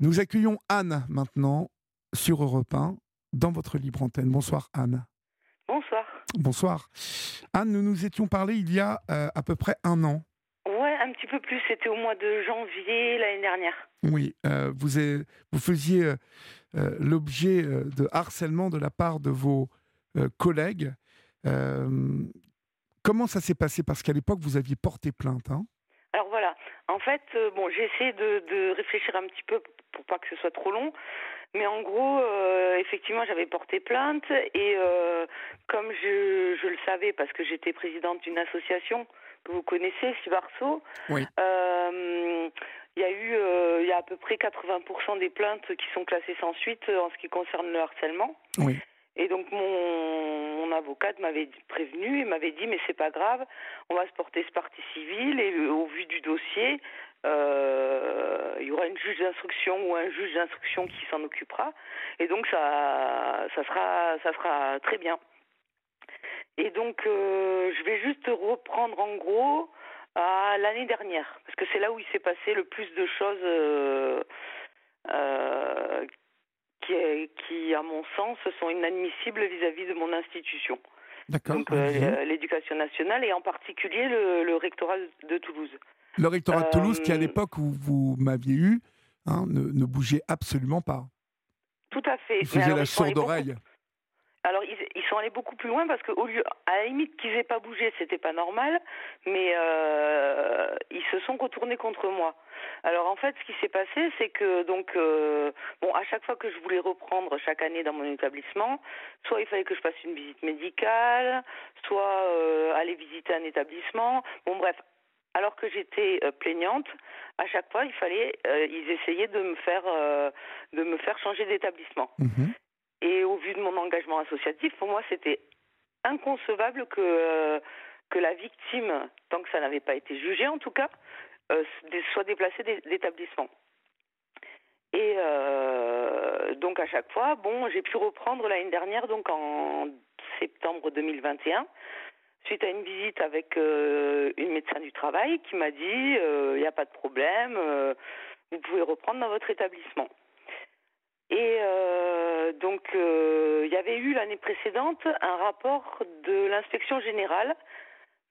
Nous accueillons Anne maintenant sur Europe 1 dans votre libre antenne. Bonsoir Anne. Bonsoir. Bonsoir. Anne, nous nous étions parlé il y a euh, à peu près un an. Ouais, un petit peu plus. C'était au mois de janvier l'année dernière. Oui, euh, vous, avez- vous faisiez euh, l'objet de harcèlement de la part de vos collègues. Comment ça s'est passé? Parce qu'à l'époque, vous aviez porté plainte. hein. En fait, euh, bon, j'ai essayé de, de réfléchir un petit peu pour pas que ce soit trop long. Mais en gros, euh, effectivement, j'avais porté plainte et euh, comme je, je le savais parce que j'étais présidente d'une association que vous connaissez, Sibarso, Oui. il y a eu, il y a à peu près 80% des plaintes qui sont classées sans suite en ce qui concerne le harcèlement. Oui. Et donc mon, mon avocate m'avait prévenu et m'avait dit mais c'est pas grave, on va se porter ce partie civile et euh, au vu du dossier, euh, il y aura une juge d'instruction ou un juge d'instruction qui s'en occupera et donc ça ça sera ça sera très bien. Et donc euh, je vais juste reprendre en gros à l'année dernière parce que c'est là où il s'est passé le plus de choses qui, à mon sens, sont inadmissibles vis-à-vis de mon institution. D'accord. Donc, euh, l'éducation nationale et en particulier le, le rectorat de Toulouse. Le rectorat de Toulouse, qui à euh, l'époque où vous m'aviez eu, hein, ne, ne bougeait absolument pas. Tout à fait. Il faisait alors, la sourde oreille. Alors, ils, ils sont allés beaucoup plus loin parce qu'au lieu, à la limite qu'ils aient pas bougé, c'était pas normal, mais euh, ils se sont retournés contre moi. Alors, en fait, ce qui s'est passé, c'est que donc, euh, bon, à chaque fois que je voulais reprendre chaque année dans mon établissement, soit il fallait que je fasse une visite médicale, soit euh, aller visiter un établissement. Bon, bref. Alors que j'étais euh, plaignante, à chaque fois, il fallait, ils essayaient de me faire, de me faire changer d'établissement. Mhm. Et au vu de mon engagement associatif, pour moi, c'était inconcevable que, que la victime, tant que ça n'avait pas été jugé en tout cas, soit déplacée d'é- d'établissement. Et euh, donc à chaque fois, bon, j'ai pu reprendre l'année dernière, donc en septembre 2021, suite à une visite avec euh, une médecin du travail qui m'a dit, il n'y a pas de problème, euh, vous pouvez reprendre dans votre établissement. Et euh, donc, euh, il y avait eu l'année précédente un rapport de l'inspection générale,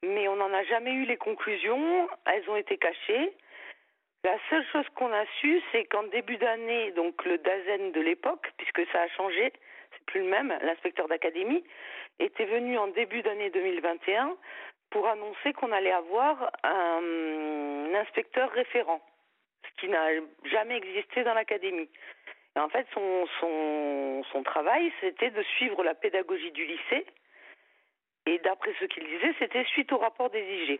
mais on n'en a jamais eu les conclusions. Elles ont été cachées. La seule chose qu'on a su, c'est qu'en début d'année, donc le DAZEN de l'époque, puisque ça a changé, c'est plus le même, l'inspecteur d'académie, était venu en début d'année 2021 pour annoncer qu'on allait avoir un, inspecteur référent, ce qui n'a jamais existé dans l'académie. En fait, son, son, son travail, c'était de suivre la pédagogie du lycée. Et d'après ce qu'il disait, c'était suite au rapport des IG.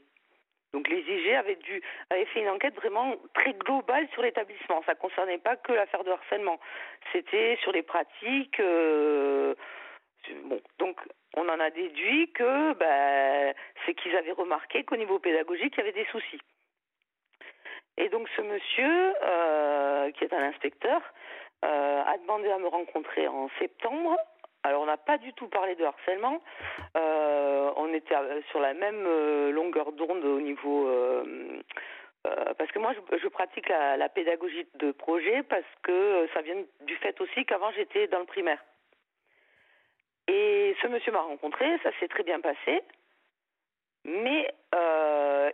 Donc les IG avaient, dû, avaient fait une enquête vraiment très globale sur l'établissement. Ça ne concernait pas que l'affaire de harcèlement. C'était sur les pratiques. euh, bon, donc on en a déduit que ben, c'est qu'ils avaient remarqué qu'au niveau pédagogique, il y avait des soucis. Et donc ce monsieur, euh, qui est un inspecteur, euh, a demandé à me rencontrer en septembre. Alors on n'a pas du tout parlé de harcèlement. Euh, on était euh, sur la même euh, longueur d'onde au niveau parce que moi je, pratique la, pédagogie de projet parce que ça vient du fait aussi qu'avant j'étais dans le primaire. Et ce monsieur m'a rencontré, ça s'est très bien passé. Mais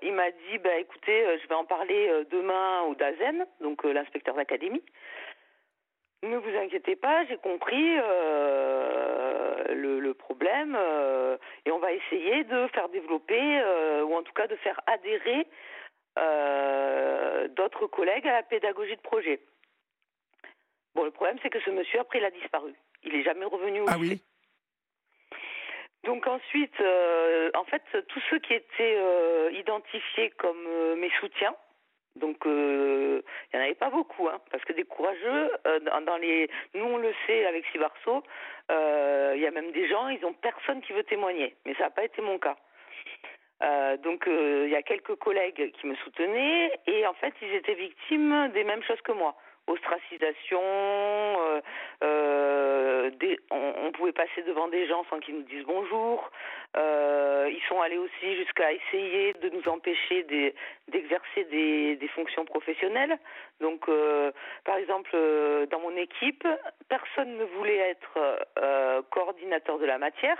il m'a dit, bah, écoutez, je vais en parler demain au DAZEN, donc l'inspecteur d'académie. Ne vous inquiétez pas, j'ai compris euh, le, le problème euh, et on va essayer de faire développer euh, ou en tout cas de faire adhérer d'autres collègues à la pédagogie de projet. Bon, le problème c'est que ce monsieur après il a disparu. Il est jamais revenu au Ah lycée. oui Donc ensuite, en fait, tous ceux qui étaient identifiés comme mes soutiens, donc euh, il n'y en avait pas beaucoup, hein, parce que des courageux, euh, dans, les, nous on le sait avec Sibarso, euh, il y a même des gens, ils ont personne qui veut témoigner, mais ça n'a pas été mon cas. donc il y a quelques collègues qui me soutenaient et en fait ils étaient victimes des mêmes choses que moi ostracisation, euh, euh, on, pouvait passer devant des gens sans qu'ils nous disent bonjour. Euh, ils sont allés aussi jusqu'à essayer de nous empêcher d'exercer des, des, fonctions professionnelles. Donc, par exemple, dans mon équipe, personne ne voulait être coordinateur de la matière.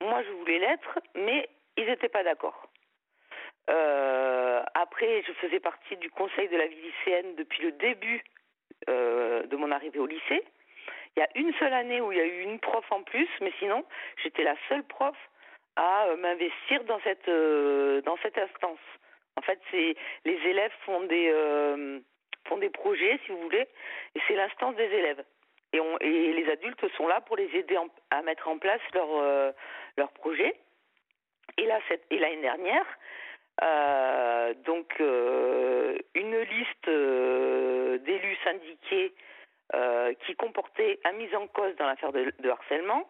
Moi, je voulais l'être, mais ils n'étaient pas d'accord. Euh, après, je faisais partie du conseil de la vie lycéenne depuis le début euh, de mon arrivée au lycée. Il y a une seule année où il y a eu une prof en plus, mais sinon, j'étais la seule prof à euh, m'investir dans cette dans cette instance. En fait, les élèves font des font des projets, si vous voulez, et c'est l'instance des élèves. Et, les adultes sont là pour les aider à mettre en place leur leur projet. Et là, et l'année dernière, donc euh, une liste euh, d'élus syndiqués qui comportait un mise en cause dans l'affaire de, harcèlement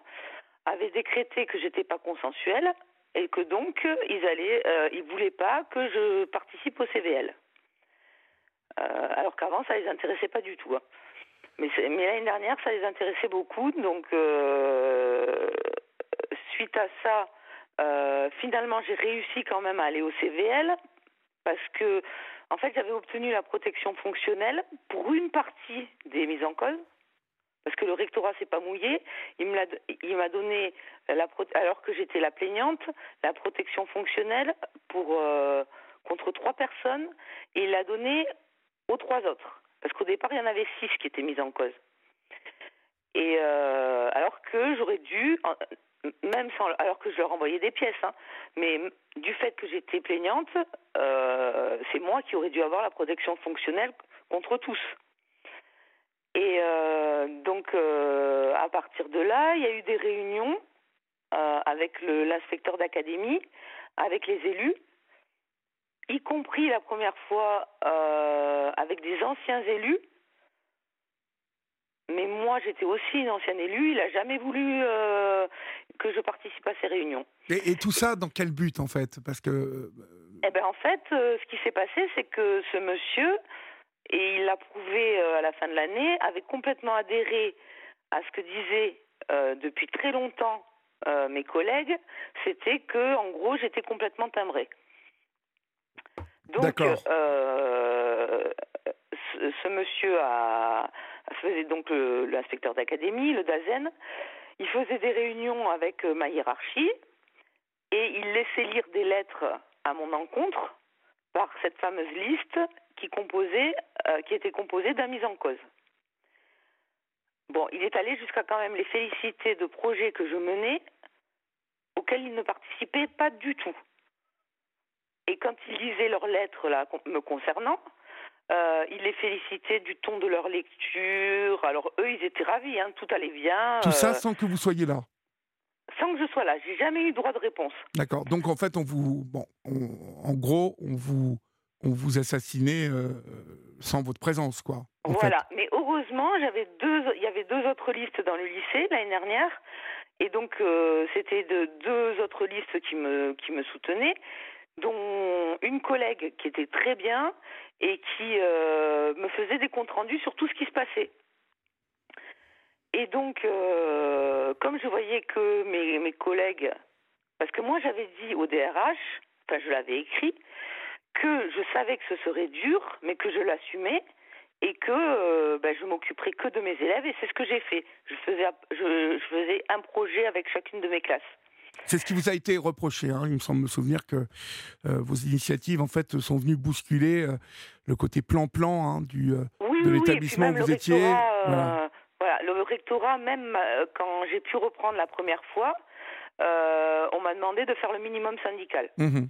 avait décrété que j'étais pas consensuelle et que donc ils allaient, ils voulaient pas que je participe au CVL. alors qu'avant ça les intéressait pas du tout. Hein. Mais, mais l'année dernière ça les intéressait beaucoup, donc suite à ça, euh, finalement, j'ai réussi quand même à aller au CVL parce que, en fait, j'avais obtenu la protection fonctionnelle pour une partie des mises en cause. Parce que le rectorat s'est pas mouillé, il m'a donné alors que j'étais la plaignante la protection fonctionnelle pour euh, contre trois personnes et il l'a donné aux trois autres parce qu'au départ il y en avait six qui étaient mises en cause et euh, alors que j'aurais dû même sans, alors que je leur envoyais des pièces, hein. mais du fait que j'étais plaignante, euh, c'est moi qui aurais dû avoir la protection fonctionnelle contre tous. Et euh, donc, euh, à partir de là, il y a eu des réunions avec l'inspecteur d'académie, avec les élus, y compris la première fois avec des anciens élus mais moi, j'étais aussi une ancienne élue. Il n'a jamais voulu euh, que je participe à ces réunions. Et, tout ça, dans quel but, en fait? Parce que. Euh, eh ben, en fait, euh, ce qui s'est passé, c'est que ce monsieur, et il l'a prouvé à la fin de l'année, avait complètement adhéré à ce que disaient depuis très longtemps mes collègues. C'était que, en gros, j'étais complètement timbrée. Donc, ce monsieur a faisait donc l'inspecteur d'académie, le DAZEN. Il faisait des réunions avec euh, ma hiérarchie et il laissait lire des lettres à mon encontre par cette fameuse liste qui, composait, euh, qui était composée d'un mise en cause. Bon, il est allé jusqu'à quand même les féliciter de projets que je menais auxquels il ne participait pas du tout. Et quand il lisait leurs lettres là, me concernant, euh, il les félicitait du ton de leur lecture. Alors eux, ils étaient ravis, hein, tout allait bien. Tout ça euh, sans que vous soyez là? Sans que je sois là. J'ai jamais eu droit de réponse. D'accord. Donc en fait, on vous, bon, en gros, on vous, on vous assassinait euh, sans votre présence, quoi. Voilà. Mais heureusement, j'avais deux, il y avait deux autres listes dans le lycée l'année dernière. Et donc, c'était de deux autres listes qui me, qui me soutenaient dont une collègue qui était très bien et qui euh, me faisait des comptes rendus sur tout ce qui se passait. Et donc, euh, comme je voyais que mes, collègues, parce que moi j'avais dit au DRH, enfin je l'avais écrit, que je savais que ce serait dur, mais que je l'assumais et que euh, ben, je m'occuperais que de mes élèves et c'est ce que j'ai fait. Je faisais, je faisais un projet avec chacune de mes classes. C'est ce qui vous a été reproché. Hein. Il me semble me souvenir que euh, vos initiatives, en fait, sont venues bousculer euh, le côté plan-plan hein, du euh, de l'établissement où vous étiez. Voilà. le rectorat, même quand j'ai pu reprendre la première fois, on m'a demandé de faire le minimum syndical. Mmh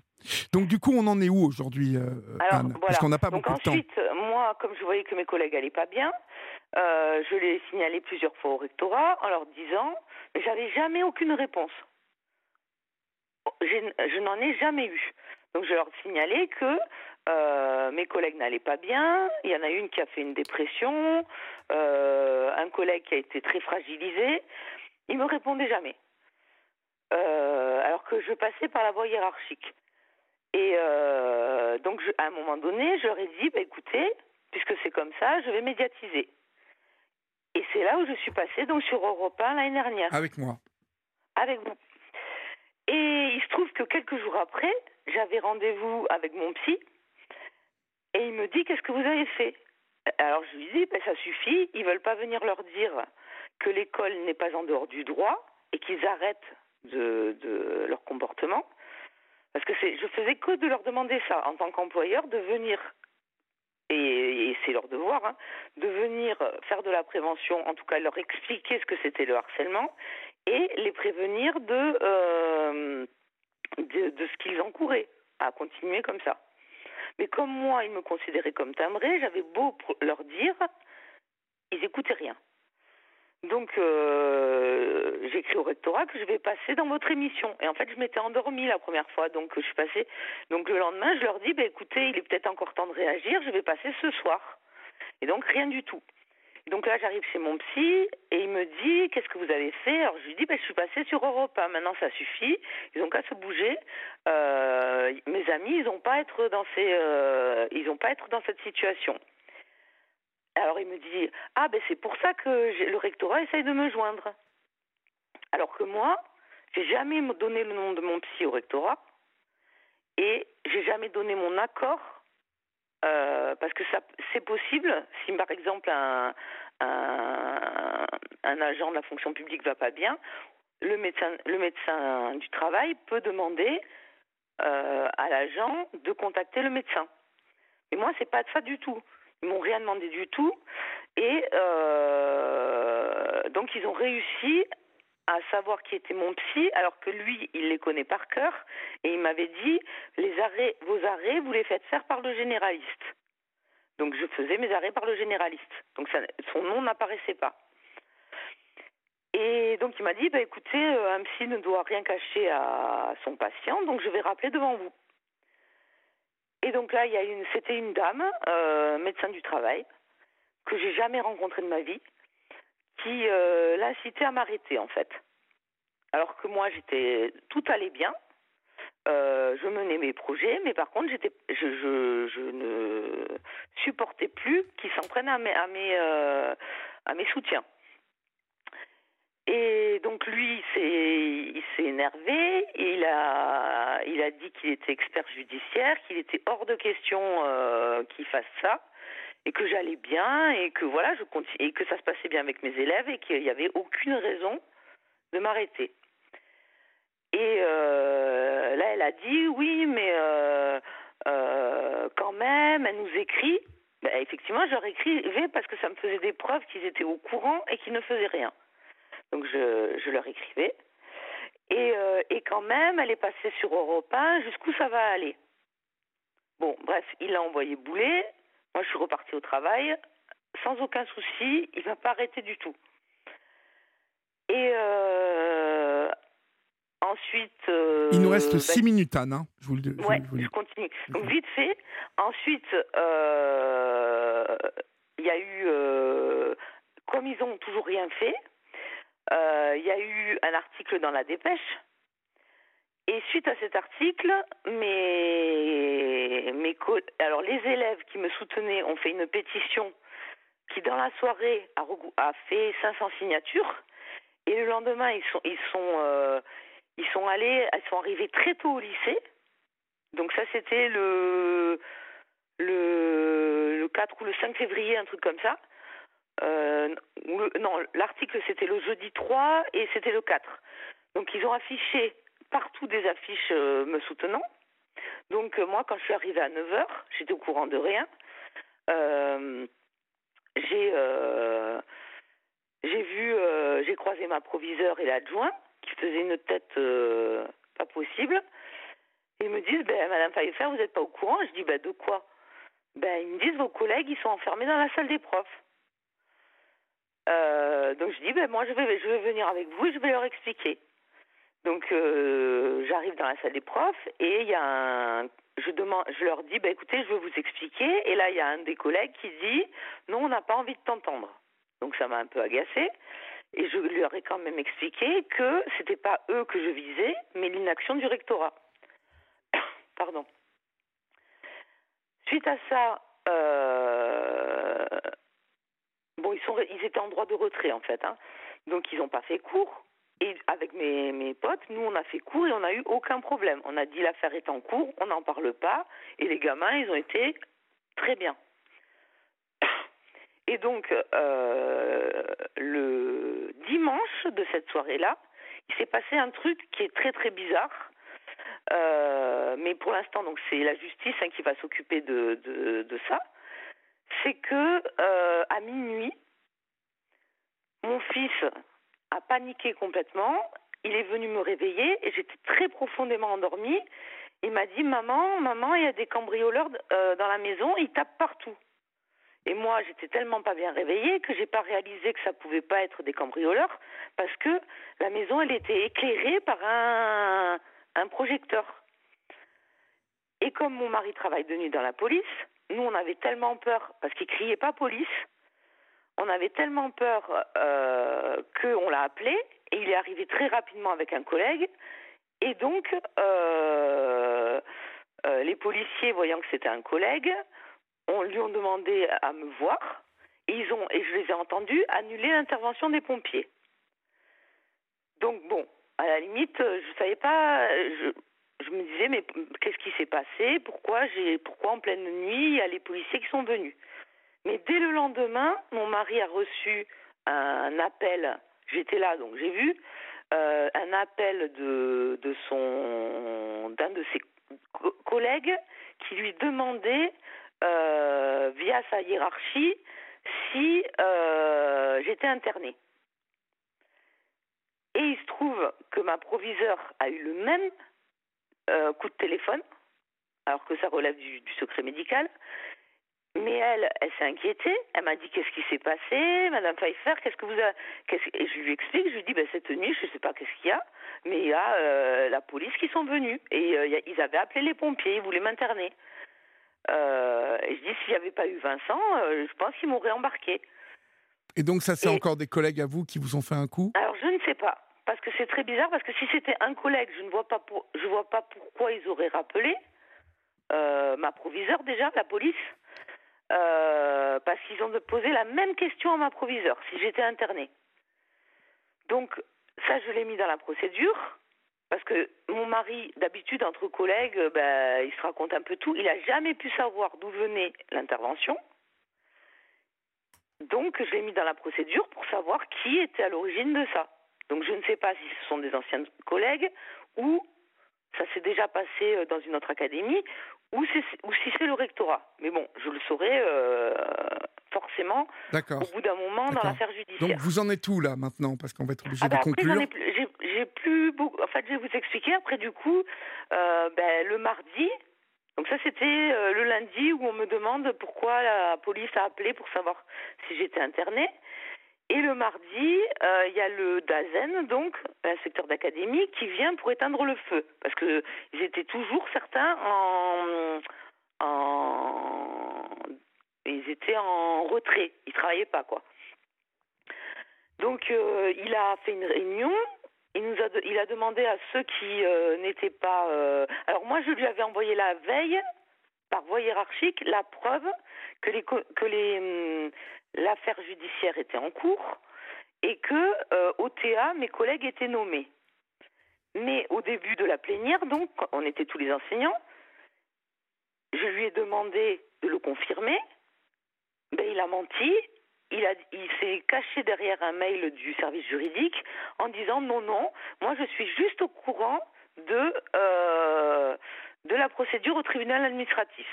Donc du coup, on en est où aujourd'hui, Anne? Parce qu'on n'a pas Donc, beaucoup de temps. Ensuite, moi, comme je voyais que mes collègues n'allaient pas bien, je l'ai signalé plusieurs fois au rectorat en leur disant, mais j'avais jamais aucune réponse je n'en ai jamais eu. Donc je leur signalais que euh, mes collègues n'allaient pas bien. Il y en a une qui a fait une dépression, euh, un collègue qui a été très fragilisé. Ils me répondaient jamais. Euh, alors que je passais par la voie hiérarchique. Et donc, à un moment donné, je leur ai dit, bah, écoutez, puisque c'est comme ça, je vais médiatiser. Et c'est là où je suis passée donc sur Europe 1 l'année dernière. Avec moi. Avec vous. Et il se trouve que quelques jours après, j'avais rendez-vous avec mon psy et il me dit qu'est-ce que vous avez fait? Alors je lui dis ben, ça suffit, ils veulent pas venir leur dire que l'école n'est pas en dehors du droit et qu'ils arrêtent de, de, leur comportement. Parce que je faisais que de leur demander ça en tant qu'employeur de venir et, c'est leur devoir, hein, de venir faire de la prévention, en tout cas leur expliquer ce que c'était le harcèlement et les prévenir de, euh, de, de, ce qu'ils encouraient à continuer comme ça. Mais comme moi, ils me considéraient comme timbré, j'avais beau leur dire, ils écoutaient rien. Donc, euh, j'ai écrit au rectorat que je vais passer dans votre émission. Et en fait, je m'étais endormie la première fois, donc je suis passée. Donc le lendemain, je leur dis, bah, écoutez, il est peut-être encore temps de réagir, je vais passer ce soir. Et donc rien du tout. Donc là, j'arrive chez mon psy et il me dit qu'est-ce que vous avez fait? Alors je lui dis ben, je suis passée sur Europa. Maintenant, ça suffit. Ils ont qu'à se bouger. Euh, mes amis, ils n'ont pas être dans ces, euh, ils pas être dans cette situation. Alors il me dit ah ben c'est pour ça que le rectorat essaye de me joindre. Alors que moi, j'ai jamais donné le nom de mon psy au rectorat et j'ai jamais donné mon accord euh, parce que ça c'est possible si par exemple un, un, un, agent de la fonction publique va pas bien, le médecin le médecin du travail peut demander euh, à l'agent de contacter le médecin. Mais moi c'est pas ça du tout. Ils m'ont rien demandé du tout. Et euh, donc ils ont réussi à savoir qui était mon psy, alors que lui, il les connaît par cœur, et il m'avait dit les arrêts, vos arrêts, vous les faites faire par le généraliste. Donc je faisais mes arrêts par le généraliste. Donc son nom n'apparaissait pas. Et donc il m'a dit, bah, écoutez, euh, un psy ne doit rien cacher à son patient, donc je vais rappeler devant vous. Et donc là, il y a une, c'était une dame, euh, médecin du travail, que j'ai jamais rencontrée de ma vie, qui euh, l'a incité à m'arrêter en fait. Alors que moi, j'étais, tout allait bien, euh, je menais mes projets, mais par contre, j'étais, je, je, ne supportais plus qu'il s'en prenne à mes, mes, à mes soutiens. Et donc lui, il s'est énervé, il a, il a dit qu'il était expert judiciaire, qu'il était hors de question euh, qu'il fasse ça, et que j'allais bien, et que voilà, je continue, et que ça se passait bien avec mes élèves, et qu'il n'y avait aucune raison de m'arrêter. Et euh, là, elle a dit oui, mais euh, quand même, elle nous écrit. Ben, effectivement, je leur écrivais parce que ça me faisait des preuves qu'ils étaient au courant et qu'ils ne faisaient rien. Donc je, je leur écrivais. Et, euh, et quand même, elle est passée sur Europe 1, jusqu'où ça va aller? Bon, bref, il a envoyé bouler. Moi, je suis repartie au travail. Sans aucun souci, il ne m'a pas arrêté du tout. Et euh, ensuite. Euh, il nous reste 6 bah, minutes, Anne. Hein je vous le dis. Ouais, je continue. Donc, vite fait. Ensuite, il y a eu. comme ils n'ont toujours rien fait, euh, il y a eu un article dans la dépêche. Et suite à cet article, mes, mes alors les élèves qui me soutenaient ont fait une pétition qui dans la soirée a, fait 500 signatures. Et le lendemain, ils sont, ils sont, euh, ils sont allés, ils sont arrivés très tôt au lycée. Donc ça, c'était le, le, le 4 ou le 5 février, un truc comme ça. Euh, non, l'article c'était le jeudi 3 et c'était le 4. Donc ils ont affiché partout des affiches euh, me soutenant. Donc euh, moi quand je suis arrivée à 9h, j'étais au courant de rien. j'ai j'ai vu j'ai croisé ma proviseure et l'adjoint qui faisait une tête pas possible. ils me disent ben madame Pfeiffer, vous n'êtes pas au courant? Je dis ben de quoi? Ben ils me disent vos collègues ils sont enfermés dans la salle des profs. Euh, donc je dis, ben, moi je vais, je vais venir avec vous et je vais leur expliquer. Donc euh, j'arrive dans la salle des profs et il y a un, je demande, je leur dis, ben, écoutez, je vais vous expliquer. Et là il y a un des collègues qui dit, non, on n'a pas envie de t'entendre. Donc ça m'a un peu agacé. Et je leur ai quand même expliqué que c'était pas eux que je visais, mais l'inaction du rectorat. Pardon. Suite à ça, euh, bon, ils, sont, ils étaient en droit de retrait en fait, hein. donc ils n'ont pas fait cours. Et avec mes, mes potes, nous, on a fait cours et on n'a eu aucun problème. On a dit l'affaire est en cours, on n'en parle pas. Et les gamins, ils ont été très bien. Et donc, euh, le dimanche de cette soirée-là, il s'est passé un truc qui est très très bizarre. Euh, mais pour l'instant, donc c'est la justice hein, qui va s'occuper de, de, ça. C'est que euh, à minuit, mon fils a paniqué complètement. Il est venu me réveiller et j'étais très profondément endormie. Il m'a dit Maman, maman, il y a des cambrioleurs euh, dans la maison, ils tapent partout. Et moi, j'étais tellement pas bien réveillée que j'ai pas réalisé que ça pouvait pas être des cambrioleurs parce que la maison, elle était éclairée par un, un projecteur. Et comme mon mari travaille de nuit dans la police, nous, on avait tellement peur parce qu'il criait pas police on avait tellement peur euh, qu'on l'a appelé et il est arrivé très rapidement avec un collègue. Et donc, euh, euh, les policiers, voyant que c'était un collègue, on lui ont demandé à me voir et ils ont, et je les ai entendus annuler l'intervention des pompiers. Donc bon, à la limite, je savais pas, je, je me disais mais qu'est-ce qui s'est passé? Pourquoi j'ai, pourquoi en pleine nuit il y a les policiers qui sont venus? Mais dès le lendemain, mon mari a reçu un appel, j'étais là donc j'ai vu, euh, un appel de, son d'un de ses collègues qui lui demandait euh, via sa hiérarchie si euh, j'étais internée. Et il se trouve que ma proviseure a eu le même coup de téléphone, alors que ça relève du secret médical, mais elle, elle s'est inquiétée. Elle m'a dit qu'est-ce qui s'est passé, Madame Pfeiffer, qu'est-ce que vous avez... Et je lui explique, je lui dis ben, cette nuit, je ne sais pas qu'est-ce qu'il y a, mais il y a euh, la police qui sont venus et euh, ils avaient appelé les pompiers, ils voulaient m'interner. Euh, et je dis s'il n'y avait pas eu Vincent, je pense qu'ils m'auraient embarqué. Et donc ça, c'est encore des collègues à vous qui vous ont fait un coup? Alors je ne sais pas, parce que c'est très bizarre, parce que si c'était un collègue, je ne vois pas, pour... je vois pas pourquoi ils auraient rappelé ma proviseure déjà, la police. Euh, parce qu'ils ont posé la même question à ma proviseur, si j'étais internée. Donc, ça, je l'ai mis dans la procédure, parce que mon mari, d'habitude, entre collègues, ben, il se raconte un peu tout. Il n'a jamais pu savoir d'où venait l'intervention. Donc, je l'ai mis dans la procédure pour savoir qui était à l'origine de ça. Donc, je ne sais pas si ce sont des anciens collègues ou ça s'est déjà passé euh, dans une autre académie, ou, ou si c'est le rectorat. Mais bon, je le saurai euh, forcément au bout d'un moment dans l'affaire judiciaire. Donc vous en êtes où là maintenant? Parce qu'on va être obligé ah de bah conclure. J'ai plus beaucoup. En fait, je vais vous expliquer. Après, du coup, euh, ben, le mardi, donc ça c'était le lundi où on me demande pourquoi la police a appelé pour savoir si j'étais internée. Et le mardi, euh, il y a le DAZEN, donc l'inspecteur d'académie, qui vient pour éteindre le feu. Parce qu'ils étaient toujours certains en, en. Ils étaient en retrait. Ils travaillaient pas, quoi. Donc, euh, il a fait une réunion. Il, nous a, il a demandé à ceux qui euh, n'étaient pas. alors, moi, je lui avais envoyé la veille, par voie hiérarchique, la preuve que les, que les, hum, l'affaire judiciaire était en cours et que euh, au TA, mes collègues étaient nommés. Mais au début de la plénière, donc, on était tous les enseignants, je lui ai demandé de le confirmer. Ben, il a menti. Il, a, il s'est caché derrière un mail du service juridique en disant non, non, moi je suis juste au courant de, euh, de la procédure au tribunal administratif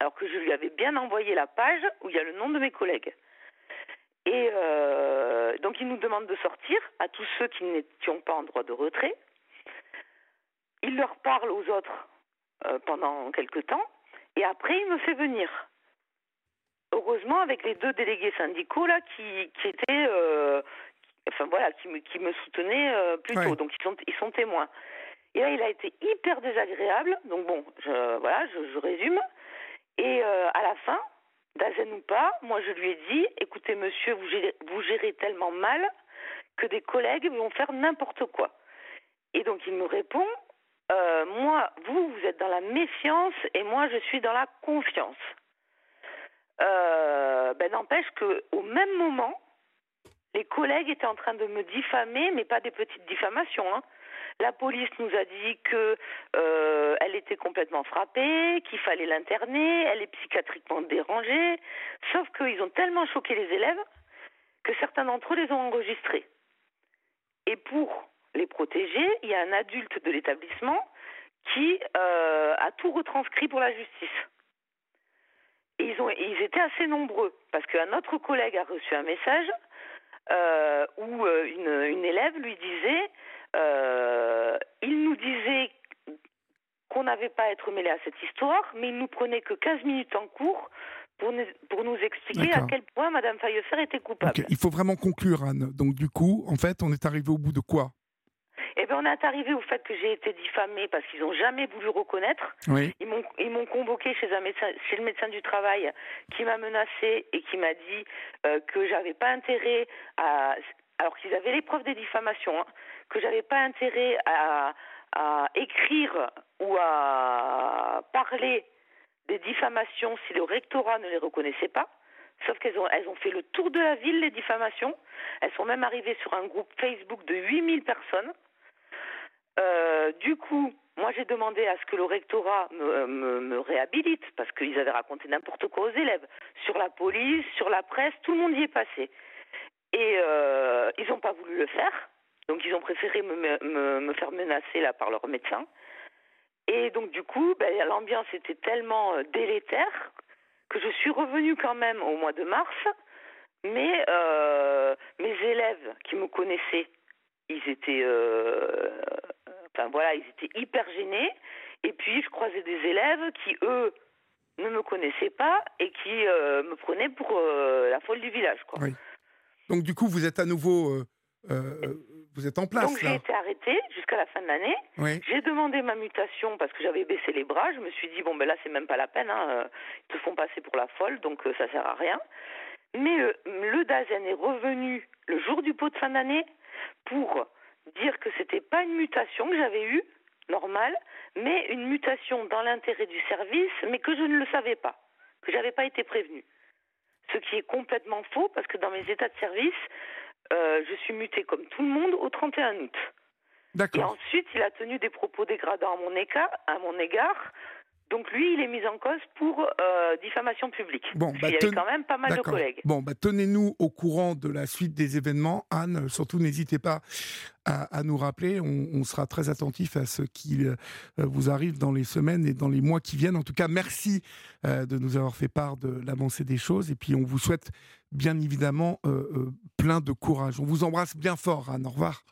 alors que je lui avais bien envoyé la page où il y a le nom de mes collègues. Et euh, donc il nous demande de sortir à tous ceux qui n'étions pas en droit de retrait. Il leur parle aux autres euh, pendant quelque temps et après il me fait venir. Heureusement avec les deux délégués syndicaux là qui, qui étaient, euh, enfin voilà, qui me, qui me soutenaient plutôt, donc ils sont, ils sont témoins. Et là il a été hyper désagréable, donc bon, je, voilà, je, je résume. Et euh, à la fin, Dazen ou pas, moi je lui ai dit, écoutez monsieur, vous gérez, vous gérez tellement mal que des collègues vont faire n'importe quoi. Et donc il me répond, euh, moi, vous, vous êtes dans la méfiance et moi, je suis dans la confiance. Euh, ben, n'empêche qu'au même moment, les collègues étaient en train de me diffamer, mais pas des petites diffamations. Hein. La police nous a dit que euh, était complètement frappée, qu'il fallait l'interner, elle est psychiatriquement dérangée. Sauf qu'ils ont tellement choqué les élèves que certains d'entre eux les ont enregistrés. Et pour les protéger, il y a un adulte de l'établissement qui euh, a tout retranscrit pour la justice. Ils, étaient assez nombreux, parce qu'un autre collègue a reçu un message euh, où une, élève lui disait, il nous disait qu'on n'avait pas à être mêlé à cette histoire, mais il nous prenait que 15 minutes en cours pour nous, pour nous expliquer à quel point Madame Fayesser était coupable. Il faut vraiment conclure, Anne. Donc du coup, en fait, on est arrivé au bout de quoi? Eh bien, on est arrivé au fait que j'ai été diffamée parce qu'ils n'ont jamais voulu reconnaître. Oui. Ils m'ont ils m'ont convoqué chez un médecin, chez le médecin du travail, qui m'a menacé et qui m'a dit euh, que j'avais pas intérêt à, alors qu'ils avaient les preuves des diffamations, hein, que j'avais pas intérêt à, écrire ou à parler des diffamations si le rectorat ne les reconnaissait pas. Sauf qu'elles ont, fait le tour de la ville, les diffamations. Elles sont même arrivées sur un groupe Facebook de 8000 personnes. Euh, du coup, moi j'ai demandé à ce que le rectorat me réhabilite parce qu'ils avaient raconté n'importe quoi aux élèves. Sur la police, sur la presse, tout le monde y est passé. Et euh, ils n'ont pas voulu le faire. Donc ils ont préféré me, me, me, faire menacer là par leur médecin. Et donc du coup, ben, l'ambiance était tellement euh, délétère que je suis revenue quand même au mois de mars. Mais euh, mes élèves qui me connaissaient, ils étaient, enfin voilà, ils étaient hyper gênés. Et puis je croisais des élèves qui eux ne me connaissaient pas et qui me prenaient pour la folle du village, quoi. Oui. Donc du coup, vous êtes à nouveau vous êtes en place. Donc j'ai été arrêtée jusqu'à la fin de l'année. J'ai demandé ma mutation parce que j'avais baissé les bras. Je me suis dit, bon, ben là, c'est même pas la peine. Hein. Ils te font passer pour la folle, donc euh, ça sert à rien. Mais euh, le DAZEN est revenu le jour du pot de fin d'année pour dire que c'était pas une mutation que j'avais eue, normale, mais une mutation dans l'intérêt du service, mais que je ne le savais pas, que j'avais pas été prévenue. Ce qui est complètement faux parce que dans mes états de service, euh, je suis mutée comme tout le monde au 31 août. Et ensuite, il a tenu des propos dégradants à mon, égard, à mon égard. Donc lui, il est mis en cause pour euh, diffamation publique. Bon, bah, il y avait quand même pas mal de collègues. Bon, bah, tenez-nous au courant de la suite des événements. Anne, surtout n'hésitez pas à, nous rappeler. On, sera très attentif à ce qui euh, vous arrive dans les semaines et dans les mois qui viennent. En tout cas, merci de nous avoir fait part de l'avancée des choses. Et puis, on vous souhaite bien évidemment euh, euh, plein de courage. On vous embrasse bien fort, Anne. Au revoir.